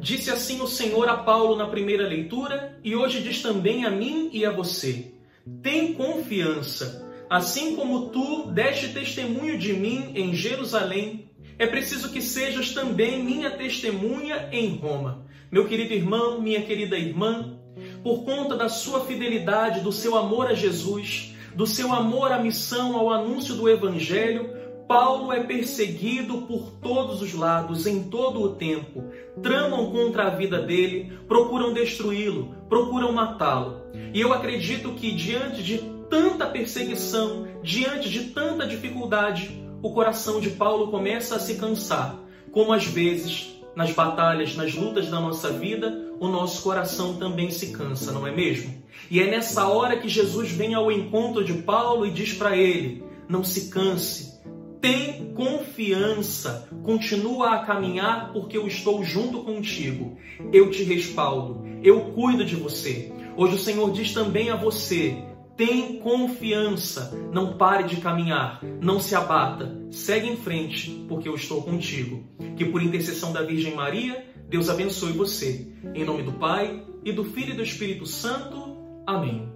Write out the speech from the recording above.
Disse assim o Senhor a Paulo na primeira leitura e hoje diz também a mim e a você: tem confiança. Assim como tu deste testemunho de mim em Jerusalém, é preciso que sejas também minha testemunha em Roma. Meu querido irmão, minha querida irmã, por conta da sua fidelidade, do seu amor a Jesus, do seu amor à missão, ao anúncio do Evangelho, Paulo é perseguido por todos os lados, em todo o tempo. Tramam contra a vida dele, procuram destruí-lo, procuram matá-lo. E eu acredito que diante de tanta perseguição, diante de tanta dificuldade, o coração de Paulo começa a se cansar. Como às vezes, nas batalhas, nas lutas da nossa vida, o nosso coração também se cansa, não é mesmo? E é nessa hora que Jesus vem ao encontro de Paulo e diz para ele: não se canse, tem confiança, continua a caminhar porque eu estou junto contigo. Eu te respaldo, eu cuido de você. Hoje o Senhor diz também a você: tem confiança, não pare de caminhar, não se abata, segue em frente, porque eu estou contigo. Que por intercessão da Virgem Maria, Deus abençoe você. Em nome do Pai, e do Filho e do Espírito Santo. Amém.